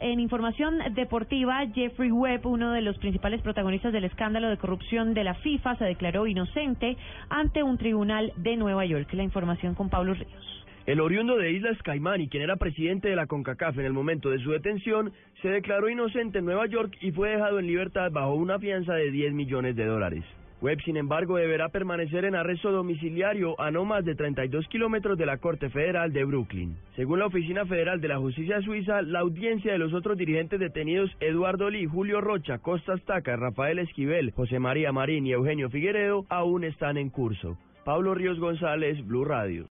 En información deportiva, Jeffrey Webb, uno de los principales protagonistas del escándalo de corrupción de la FIFA, se declaró inocente ante un tribunal de Nueva York. La información con Pablo Ríos. El oriundo de Islas Caimán y quien era presidente de la CONCACAF en el momento de su detención, se declaró inocente en Nueva York y fue dejado en libertad bajo una fianza de 10 millones de dólares. Webb, sin embargo, deberá permanecer en arresto domiciliario a no más de 32 kilómetros de la Corte Federal de Brooklyn. Según la Oficina Federal de la Justicia Suiza, la audiencia de los otros dirigentes detenidos Eduardo Lee, Julio Rocha, Costa Taca, Rafael Esquivel, José María Marín y Eugenio Figueredo aún están en curso. Pablo Ríos González, Blue Radio.